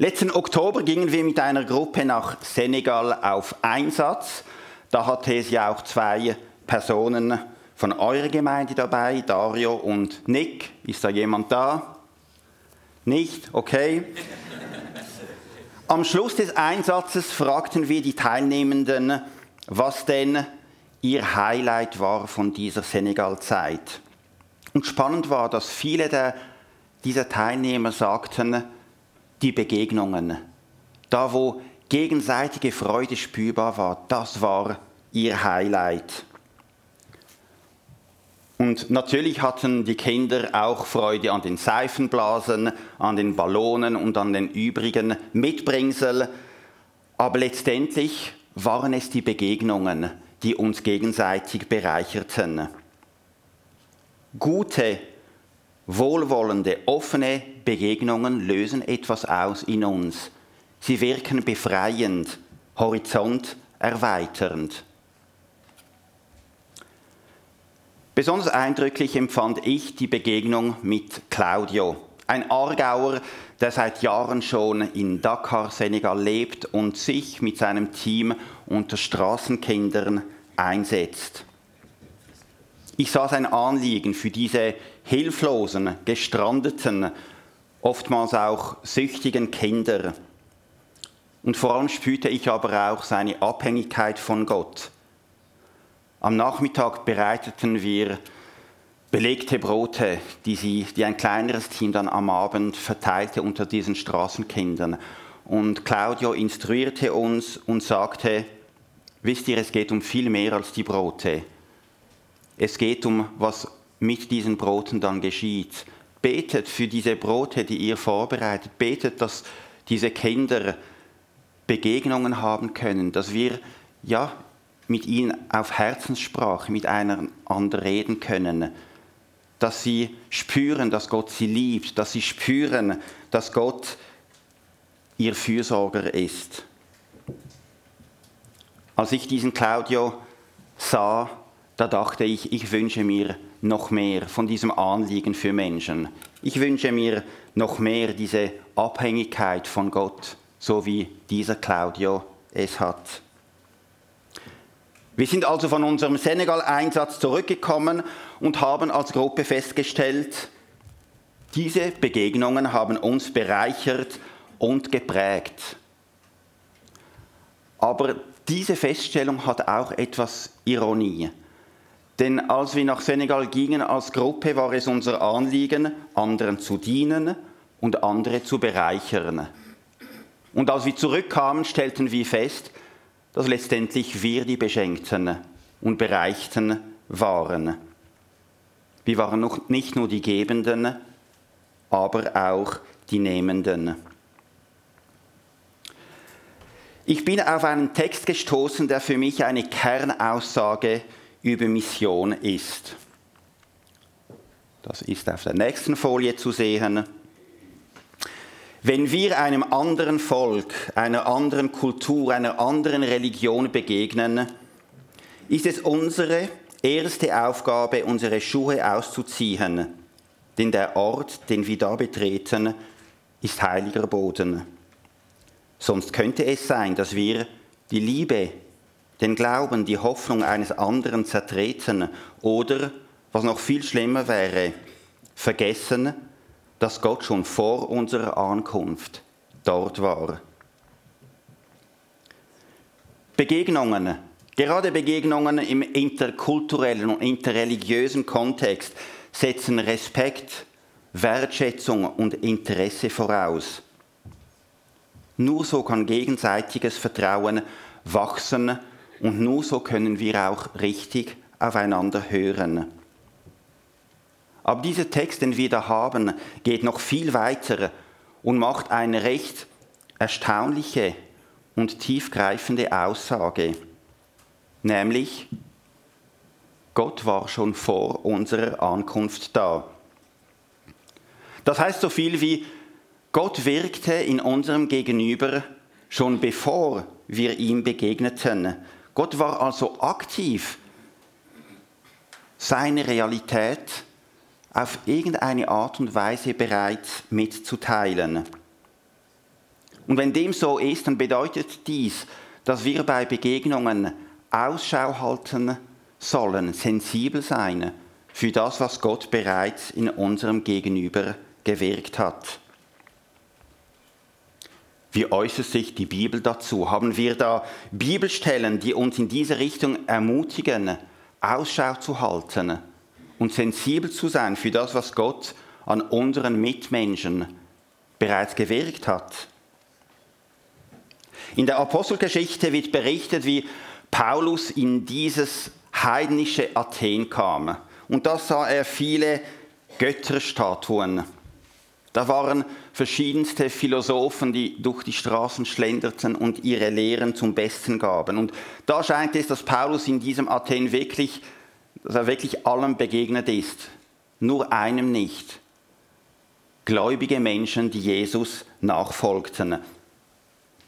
Letzten Oktober gingen wir mit einer Gruppe nach Senegal auf Einsatz. Da hatte es ja auch zwei Personen von eurer Gemeinde dabei, Dario und Nick. Ist da jemand da? Nicht? Okay. Am Schluss des Einsatzes fragten wir die Teilnehmenden, was denn ihr Highlight war von dieser Senegal-Zeit. Und spannend war, dass viele der, dieser Teilnehmer sagten, die Begegnungen, da wo gegenseitige Freude spürbar war, das war ihr Highlight. Und natürlich hatten die Kinder auch Freude an den Seifenblasen, an den Ballonen und an den übrigen Mitbringsel. Aber letztendlich waren es die Begegnungen, die uns gegenseitig bereicherten. Gute, wohlwollende, offene Begegnungen lösen etwas aus in uns. Sie wirken befreiend, horizont erweiternd. Besonders eindrücklich empfand ich die Begegnung mit Claudio, ein Aargauer, der seit Jahren schon in Dakar, Senegal lebt und sich mit seinem Team unter Straßenkindern einsetzt. Ich sah sein Anliegen für diese hilflosen, gestrandeten, oftmals auch süchtigen Kinder. Und vor allem spürte ich aber auch seine Abhängigkeit von Gott am Nachmittag bereiteten wir belegte Brote, die, sie, die ein kleineres Team dann am Abend verteilte unter diesen Straßenkindern. Und Claudio instruierte uns und sagte, wisst ihr, es geht um viel mehr als die Brote. Es geht um, was mit diesen Broten dann geschieht. Betet für diese Brote, die ihr vorbereitet. Betet, dass diese Kinder Begegnungen haben können, dass wir ja mit ihnen auf Herzenssprache miteinander reden können, dass sie spüren, dass Gott sie liebt, dass sie spüren, dass Gott ihr Fürsorger ist. Als ich diesen Claudio sah, da dachte ich, ich wünsche mir noch mehr von diesem Anliegen für Menschen. Ich wünsche mir noch mehr diese Abhängigkeit von Gott, so wie dieser Claudio es hat. Wir sind also von unserem Senegal-Einsatz zurückgekommen und haben als Gruppe festgestellt, diese Begegnungen haben uns bereichert und geprägt. Aber diese Feststellung hat auch etwas Ironie. Denn als wir nach Senegal gingen als Gruppe, war es unser Anliegen, anderen zu dienen und andere zu bereichern. Und als wir zurückkamen, stellten wir fest, dass letztendlich wir die Beschenkten und Bereichten waren. Wir waren noch nicht nur die Gebenden, aber auch die Nehmenden. Ich bin auf einen Text gestoßen, der für mich eine Kernaussage über Mission ist. Das ist auf der nächsten Folie zu sehen. Wenn wir einem anderen Volk, einer anderen Kultur, einer anderen Religion begegnen, ist es unsere erste Aufgabe, unsere Schuhe auszuziehen, denn der Ort, den wir da betreten, ist heiliger Boden. Sonst könnte es sein, dass wir die Liebe, den Glauben, die Hoffnung eines anderen zertreten oder, was noch viel schlimmer wäre, vergessen, dass Gott schon vor unserer Ankunft dort war. Begegnungen, gerade Begegnungen im interkulturellen und interreligiösen Kontext setzen Respekt, Wertschätzung und Interesse voraus. Nur so kann gegenseitiges Vertrauen wachsen und nur so können wir auch richtig aufeinander hören. Aber dieser Text, den wir da haben, geht noch viel weiter und macht eine recht erstaunliche und tiefgreifende Aussage, nämlich Gott war schon vor unserer Ankunft da. Das heißt so viel wie Gott wirkte in unserem Gegenüber schon bevor wir ihm begegneten. Gott war also aktiv, seine Realität auf irgendeine Art und Weise bereits mitzuteilen. Und wenn dem so ist, dann bedeutet dies, dass wir bei Begegnungen Ausschau halten sollen, sensibel sein für das, was Gott bereits in unserem Gegenüber gewirkt hat. Wie äußert sich die Bibel dazu? Haben wir da Bibelstellen, die uns in diese Richtung ermutigen, Ausschau zu halten und sensibel zu sein für das, was Gott an unseren Mitmenschen bereits gewirkt hat? In der Apostelgeschichte wird berichtet, wie Paulus in dieses heidnische Athen kam. Und da sah er viele Götterstatuen. Da waren verschiedenste Philosophen, die durch die Straßen schlenderten und ihre Lehren zum Besten gaben. Und da scheint es, dass Paulus in diesem Athen wirklich, dass er wirklich allem begegnet ist, nur einem nicht. Gläubige Menschen, die Jesus nachfolgten.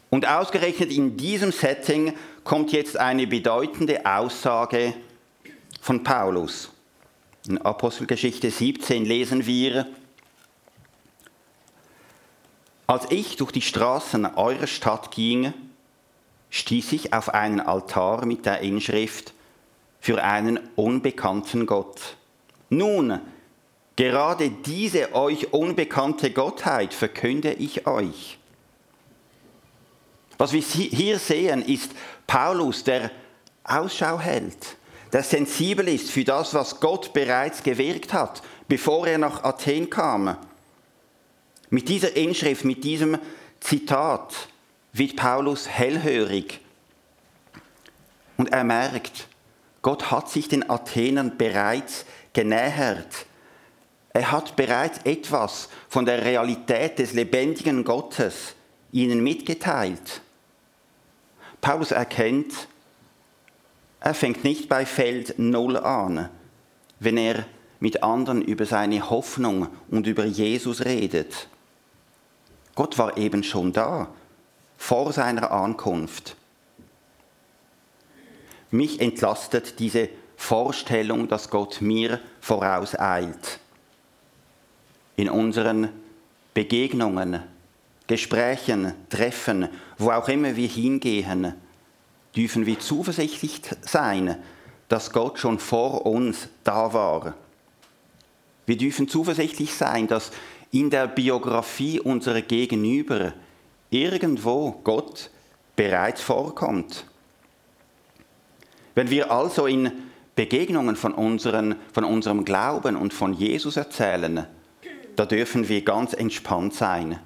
Und ausgerechnet in diesem Setting kommt jetzt eine bedeutende Aussage von Paulus. In Apostelgeschichte 17 lesen wir, als ich durch die Straßen eurer Stadt ging, stieß ich auf einen Altar mit der Inschrift für einen unbekannten Gott. Nun, gerade diese euch unbekannte Gottheit verkünde ich euch. Was wir hier sehen, ist Paulus, der Ausschau hält, der sensibel ist für das, was Gott bereits gewirkt hat, bevor er nach Athen kam. Mit dieser Inschrift, mit diesem Zitat wird Paulus hellhörig und er merkt, Gott hat sich den Athenern bereits genähert. Er hat bereits etwas von der Realität des lebendigen Gottes ihnen mitgeteilt. Paulus erkennt, er fängt nicht bei Feld Null an, wenn er mit anderen über seine Hoffnung und über Jesus redet. Gott war eben schon da, vor seiner Ankunft. Mich entlastet diese Vorstellung, dass Gott mir vorauseilt. In unseren Begegnungen, Gesprächen, Treffen, wo auch immer wir hingehen, dürfen wir zuversichtlich sein, dass Gott schon vor uns da war. Wir dürfen zuversichtlich sein, dass in der Biografie unserer Gegenüber irgendwo Gott bereits vorkommt. Wenn wir also in Begegnungen von, unseren, von unserem Glauben und von Jesus erzählen, da dürfen wir ganz entspannt sein,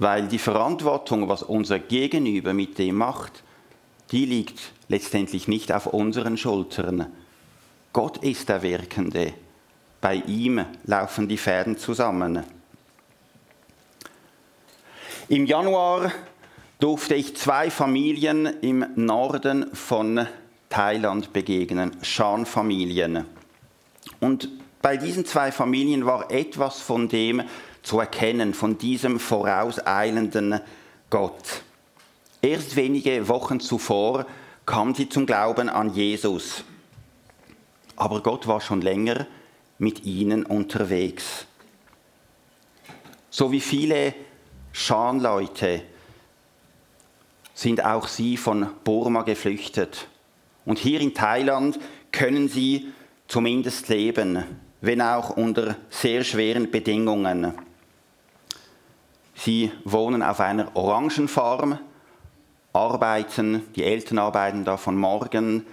weil die Verantwortung, was unser Gegenüber mit dem macht, die liegt letztendlich nicht auf unseren Schultern. Gott ist der Wirkende. Bei ihm laufen die Fäden zusammen. Im Januar durfte ich zwei Familien im Norden von Thailand begegnen, Shan-Familien. Und bei diesen zwei Familien war etwas von dem zu erkennen, von diesem vorauseilenden Gott. Erst wenige Wochen zuvor kam sie zum Glauben an Jesus. Aber Gott war schon länger mit ihnen unterwegs. So wie viele Schanleute sind auch sie von Burma geflüchtet. Und hier in Thailand können sie zumindest leben, wenn auch unter sehr schweren Bedingungen. Sie wohnen auf einer Orangenfarm, arbeiten, die Eltern arbeiten da von morgen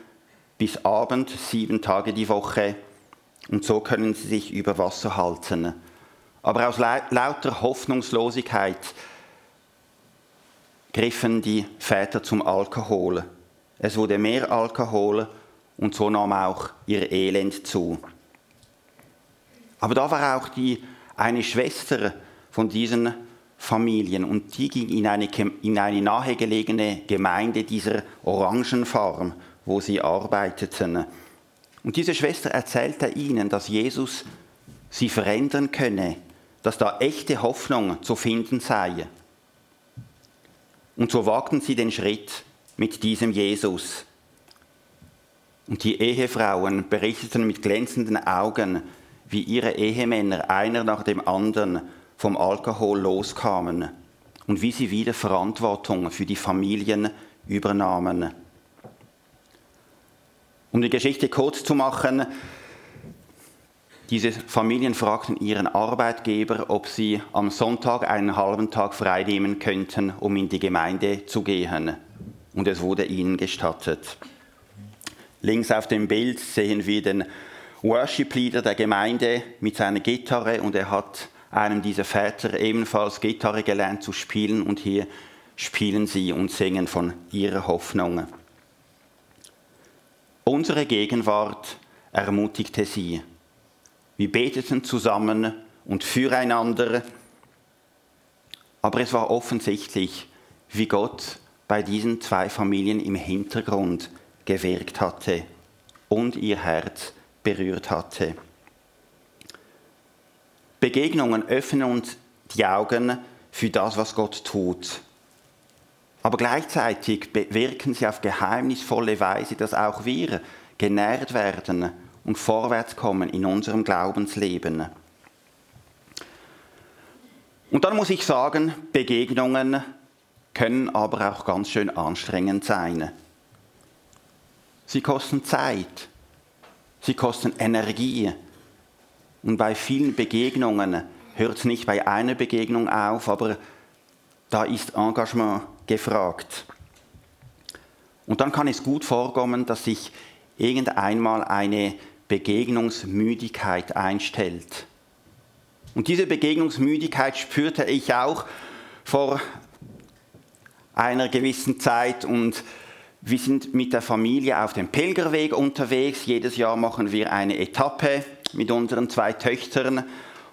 bis Abend, sieben Tage die Woche und so können sie sich über Wasser halten. Aber aus lauter Hoffnungslosigkeit griffen die Väter zum Alkohol. Es wurde mehr Alkohol und so nahm auch ihr Elend zu. Aber da war auch die, eine Schwester von diesen Familien und die ging in eine, in eine nahegelegene Gemeinde dieser Orangenfarm, wo sie arbeiteten. Und diese Schwester erzählte ihnen, dass Jesus sie verändern könne, dass da echte Hoffnung zu finden sei. Und so wagten sie den Schritt mit diesem Jesus. Und die Ehefrauen berichteten mit glänzenden Augen, wie ihre Ehemänner einer nach dem anderen vom Alkohol loskamen und wie sie wieder Verantwortung für die Familien übernahmen. Um die Geschichte kurz zu machen, diese Familien fragten ihren Arbeitgeber, ob sie am Sonntag einen halben Tag freinehmen könnten, um in die Gemeinde zu gehen. Und es wurde ihnen gestattet. Links auf dem Bild sehen wir den Worship-Leader der Gemeinde mit seiner Gitarre und er hat einem dieser Väter ebenfalls Gitarre gelernt zu spielen und hier spielen sie und singen von ihrer Hoffnung. Unsere Gegenwart ermutigte sie. Wir beteten zusammen und füreinander, aber es war offensichtlich, wie Gott bei diesen zwei Familien im Hintergrund gewirkt hatte und ihr Herz berührt hatte. Begegnungen öffnen uns die Augen für das, was Gott tut. Aber gleichzeitig wirken sie auf geheimnisvolle Weise, dass auch wir genährt werden und vorwärts kommen in unserem Glaubensleben. Und dann muss ich sagen, Begegnungen können aber auch ganz schön anstrengend sein. Sie kosten Zeit, sie kosten Energie. Und bei vielen Begegnungen hört es nicht bei einer Begegnung auf, aber da ist Engagement gefragt. Und dann kann es gut vorkommen, dass sich irgendeinmal eine Begegnungsmüdigkeit einstellt. Und diese Begegnungsmüdigkeit spürte ich auch vor einer gewissen Zeit und wir sind mit der Familie auf dem Pilgerweg unterwegs. Jedes Jahr machen wir eine Etappe mit unseren zwei Töchtern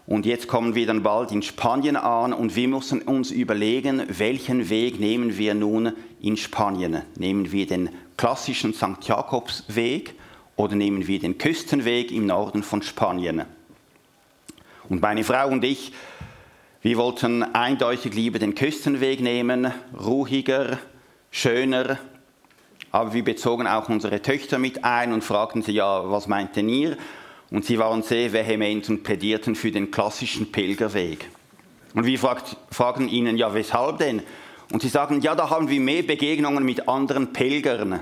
und jetzt kommen wir dann bald in Spanien an und wir müssen uns überlegen, welchen Weg nehmen wir nun in Spanien. Nehmen wir den klassischen St. Jakobsweg oder nehmen wir den Küstenweg im Norden von Spanien. Und meine Frau und ich, wir wollten eindeutig lieber den Küstenweg nehmen, ruhiger, schöner, aber wir bezogen auch unsere Töchter mit ein und fragten sie, ja, was meint denn ihr? Und sie waren sehr vehement und plädierten für den klassischen Pilgerweg. Und wir fragt, fragen ihnen, ja, weshalb denn? Und sie sagen, ja, da haben wir mehr Begegnungen mit anderen Pilgern.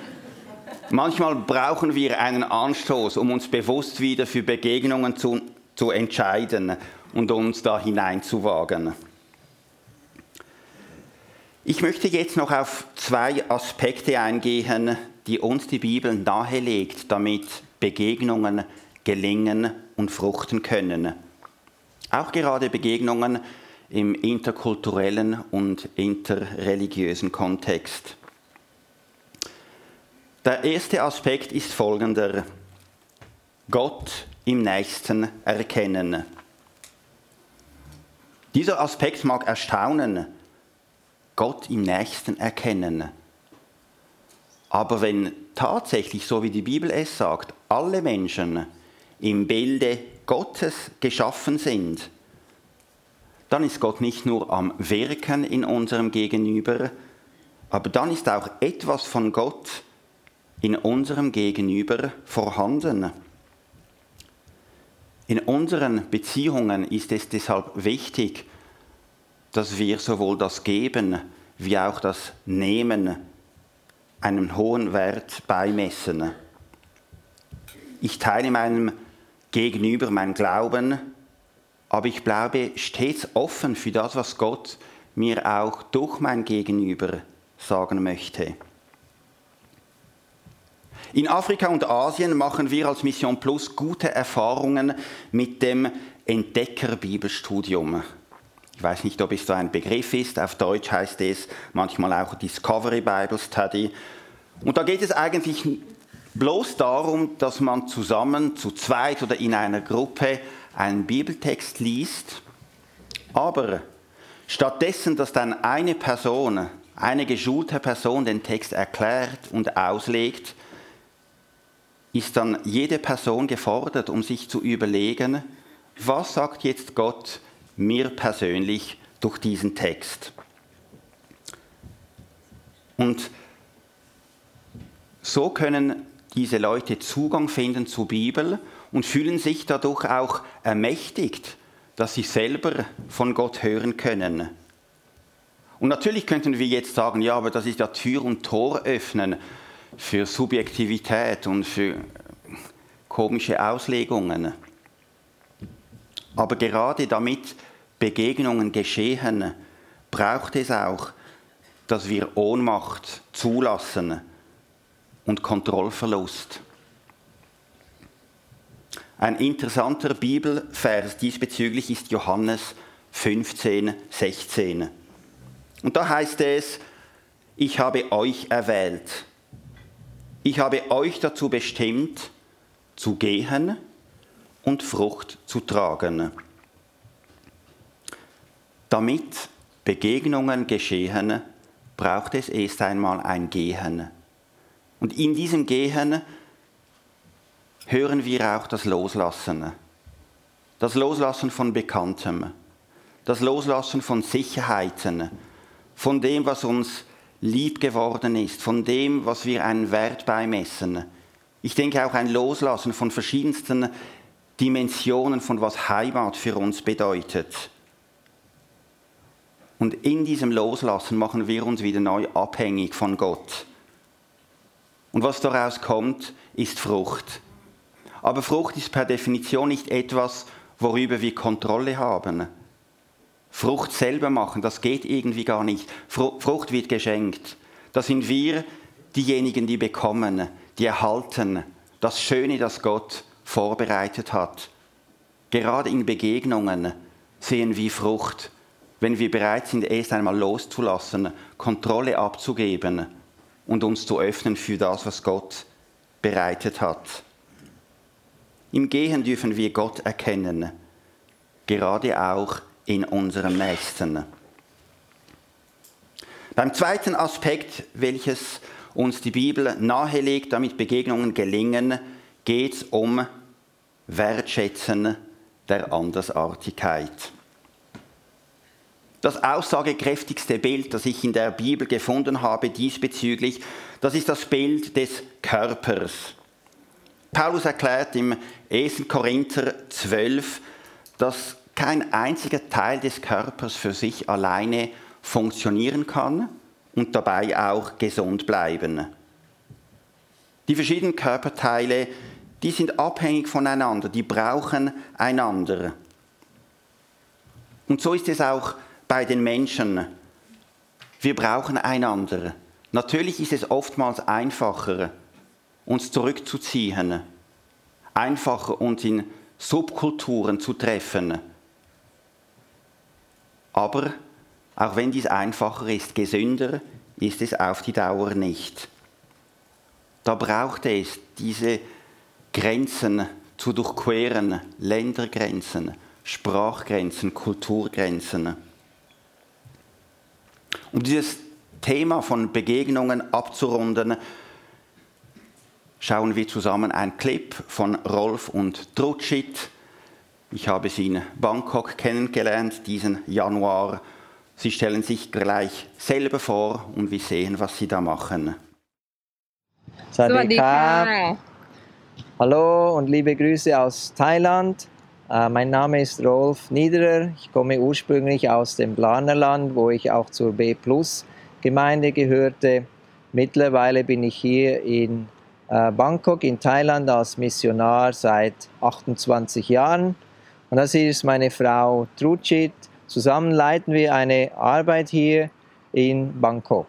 Manchmal brauchen wir einen Anstoß, um uns bewusst wieder für Begegnungen zu, zu entscheiden und uns da hineinzuwagen. Ich möchte jetzt noch auf zwei Aspekte eingehen, die uns die Bibel nahelegt, damit Begegnungen gelingen und fruchten können. Auch gerade Begegnungen im interkulturellen und interreligiösen Kontext. Der erste Aspekt ist folgender. Gott im Nächsten erkennen. Dieser Aspekt mag erstaunen. Gott im Nächsten erkennen. Aber wenn tatsächlich, so wie die Bibel es sagt, alle Menschen im Bilde Gottes geschaffen sind, dann ist Gott nicht nur am Wirken in unserem Gegenüber, aber dann ist auch etwas von Gott in unserem Gegenüber vorhanden. In unseren Beziehungen ist es deshalb wichtig, dass wir sowohl das Geben wie auch das Nehmen einen hohen Wert beimessen. Ich teile meinem Gegenüber mein Glauben, aber ich bleibe stets offen für das, was Gott mir auch durch mein Gegenüber sagen möchte. In Afrika und Asien machen wir als Mission Plus gute Erfahrungen mit dem Entdecker-Bibelstudium. Ich weiß nicht, ob es so ein Begriff ist. Auf Deutsch heißt es manchmal auch Discovery Bible Study. Und da geht es eigentlich bloß darum, dass man zusammen, zu zweit oder in einer Gruppe einen Bibeltext liest. Aber stattdessen, dass dann eine Person, eine geschulte Person den Text erklärt und auslegt, ist dann jede Person gefordert, um sich zu überlegen, was sagt jetzt Gott mir persönlich durch diesen Text. Und so können diese Leute Zugang finden zur Bibel und fühlen sich dadurch auch ermächtigt, dass sie selber von Gott hören können. Und natürlich könnten wir jetzt sagen, ja, aber das ist ja Tür und Tor öffnen für Subjektivität und für komische Auslegungen. Aber gerade damit Begegnungen geschehen, braucht es auch, dass wir Ohnmacht zulassen und Kontrollverlust. Ein interessanter Bibelvers diesbezüglich ist Johannes 15, 16. Und da heißt es, ich habe euch erwählt. Ich habe euch dazu bestimmt, zu gehen und Frucht zu tragen. Damit Begegnungen geschehen, braucht es erst einmal ein Gehen. Und in diesem Gehen hören wir auch das Loslassen. Das Loslassen von Bekanntem. Das Loslassen von Sicherheiten. Von dem, was uns lieb geworden ist. Von dem, was wir einen Wert beimessen. Ich denke auch ein Loslassen von verschiedensten Dimensionen von was Heimat für uns bedeutet. Und in diesem Loslassen machen wir uns wieder neu abhängig von Gott. Und was daraus kommt, ist Frucht. Aber Frucht ist per Definition nicht etwas, worüber wir Kontrolle haben. Frucht selber machen, das geht irgendwie gar nicht. Frucht wird geschenkt. Da sind wir diejenigen, die bekommen, die erhalten das Schöne, das Gott vorbereitet hat. Gerade in Begegnungen sehen wir Frucht, wenn wir bereit sind, erst einmal loszulassen, Kontrolle abzugeben und uns zu öffnen für das, was Gott bereitet hat. Im Gehen dürfen wir Gott erkennen, gerade auch in unserem Nächsten. Beim zweiten Aspekt, welches uns die Bibel nahelegt, damit Begegnungen gelingen, geht es um Wertschätzen der Andersartigkeit. Das aussagekräftigste Bild, das ich in der Bibel gefunden habe diesbezüglich, das ist das Bild des Körpers. Paulus erklärt im 1. Korinther 12, dass kein einziger Teil des Körpers für sich alleine funktionieren kann und dabei auch gesund bleiben. Die verschiedenen Körperteile, die sind abhängig voneinander, die brauchen einander. Und so ist es auch bei den Menschen. Wir brauchen einander. Natürlich ist es oftmals einfacher, uns zurückzuziehen, einfacher uns in Subkulturen zu treffen. Aber auch wenn dies einfacher ist, gesünder ist es auf die Dauer nicht. Da braucht es diese Grenzen zu durchqueren, Ländergrenzen, Sprachgrenzen, Kulturgrenzen. Um dieses Thema von Begegnungen abzurunden, schauen wir zusammen einen Clip von Rolf und Trutschit. Ich habe sie in Bangkok kennengelernt diesen Januar. Sie stellen sich gleich selber vor und wir sehen, was sie da machen. Hallo und liebe Grüße aus Thailand. Äh, mein Name ist Rolf Niederer. Ich komme ursprünglich aus dem Planerland, wo ich auch zur B Plus Gemeinde gehörte. Mittlerweile bin ich hier in äh, Bangkok in Thailand als Missionar seit 28 Jahren. Und das hier ist meine Frau Truchit. Zusammen leiten wir eine Arbeit hier in Bangkok.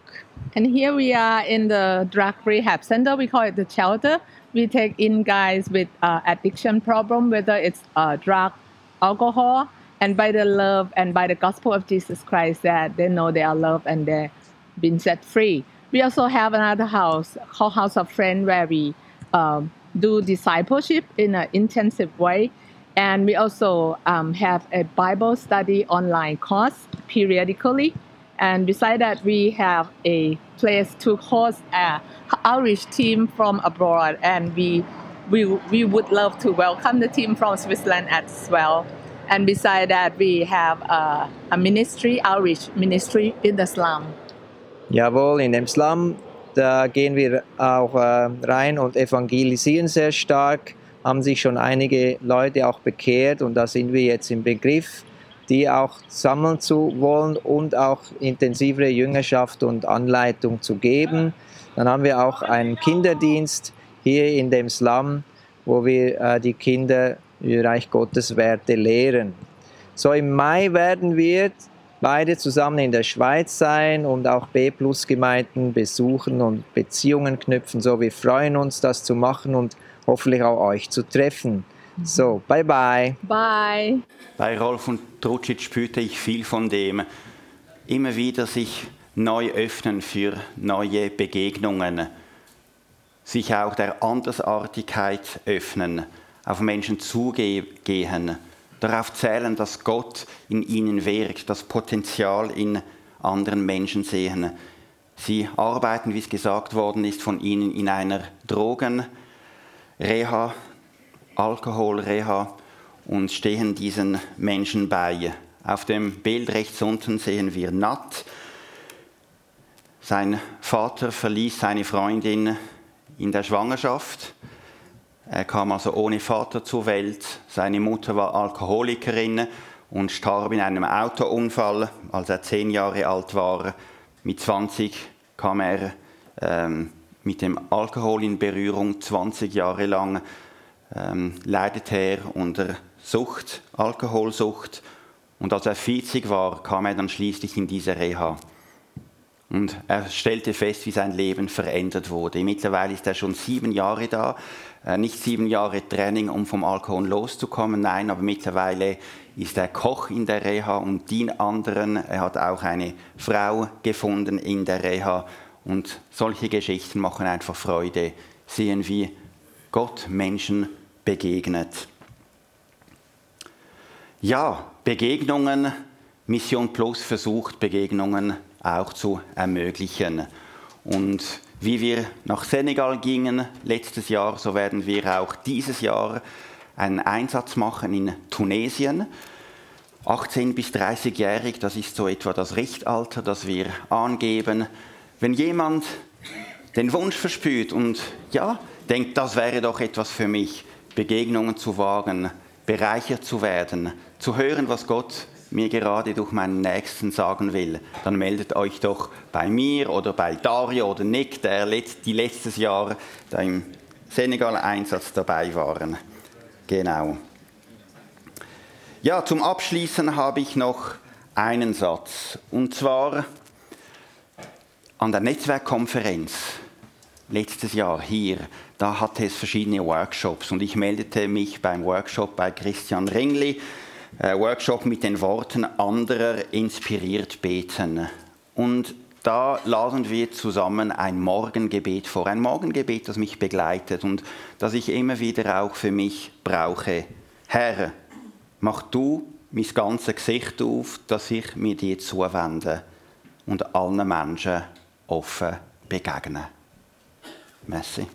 And here we are in the drug rehab center. We call it the shelter. We take in guys with uh, addiction problem, whether it's uh, drug, alcohol, and by the love and by the gospel of Jesus Christ that they know they are loved and they're been set free. We also have another house called House of Friends where we um, do discipleship in an intensive way. And we also um, have a Bible study online course periodically and beside that, we have a place to host a outreach team from abroad, and we we we would love to welcome the team from Switzerland as well. And beside that, we have a, a ministry, outreach ministry in the slum. Jawohl, in dem Slum, da gehen wir auch äh, rein und evangelisieren sehr stark. Haben sich schon einige Leute auch bekehrt und da sind wir jetzt im Begriff, die auch sammeln zu wollen und auch intensivere Jüngerschaft und Anleitung zu geben. Dann haben wir auch einen Kinderdienst hier in dem Slum, wo wir äh, die Kinder Reich Gottes Werte lehren. So im Mai werden wir beide zusammen in der Schweiz sein und auch B-Plus-Gemeinden besuchen und Beziehungen knüpfen. So, wir freuen uns, das zu machen und hoffentlich auch euch zu treffen. So, bye bye. Bye. Bei Rolf und Trucic spürte ich viel von dem. Immer wieder sich neu öffnen für neue Begegnungen, sich auch der Andersartigkeit öffnen, auf Menschen zugehen, darauf zählen, dass Gott in ihnen wirkt, das Potenzial in anderen Menschen sehen. Sie arbeiten, wie es gesagt worden ist, von ihnen in einer Drogenreha, Alkoholreha und stehen diesen Menschen bei. Auf dem Bild rechts unten sehen wir Nat. Sein Vater verließ seine Freundin in der Schwangerschaft. Er kam also ohne Vater zur Welt. Seine Mutter war Alkoholikerin und starb in einem Autounfall, als er zehn Jahre alt war. Mit 20 kam er ähm, mit dem Alkohol in Berührung, 20 Jahre lang ähm, leidete er unter Sucht, Alkoholsucht. Und als er 40 war, kam er dann schließlich in diese Reha. Und er stellte fest, wie sein Leben verändert wurde. Mittlerweile ist er schon sieben Jahre da. Äh, nicht sieben Jahre Training, um vom Alkohol loszukommen, nein, aber mittlerweile ist er Koch in der Reha und dient anderen. Er hat auch eine Frau gefunden in der Reha. Und solche Geschichten machen einfach Freude, sehen, wie Gott Menschen begegnet. Ja, Begegnungen, Mission Plus versucht Begegnungen auch zu ermöglichen. Und wie wir nach Senegal gingen letztes Jahr, so werden wir auch dieses Jahr einen Einsatz machen in Tunesien. 18 bis 30-jährig, das ist so etwa das Richtalter, das wir angeben. Wenn jemand den Wunsch verspürt und ja, denkt, das wäre doch etwas für mich, Begegnungen zu wagen, bereichert zu werden, zu hören, was Gott mir gerade durch meinen Nächsten sagen will, dann meldet euch doch bei mir oder bei Dario oder Nick, der die letztes Jahr im Senegal-Einsatz dabei waren. Genau. Ja, zum Abschließen habe ich noch einen Satz. Und zwar an der Netzwerkkonferenz letztes Jahr hier, da hatte es verschiedene Workshops und ich meldete mich beim Workshop bei Christian Ringli äh, Workshop mit den Worten anderer inspiriert beten. Und da laden wir zusammen ein Morgengebet vor. Ein Morgengebet, das mich begleitet und das ich immer wieder auch für mich brauche. Herr, mach du mein ganzes Gesicht auf, dass ich mir dir zuwende und allen Menschen offen begegne. Merci.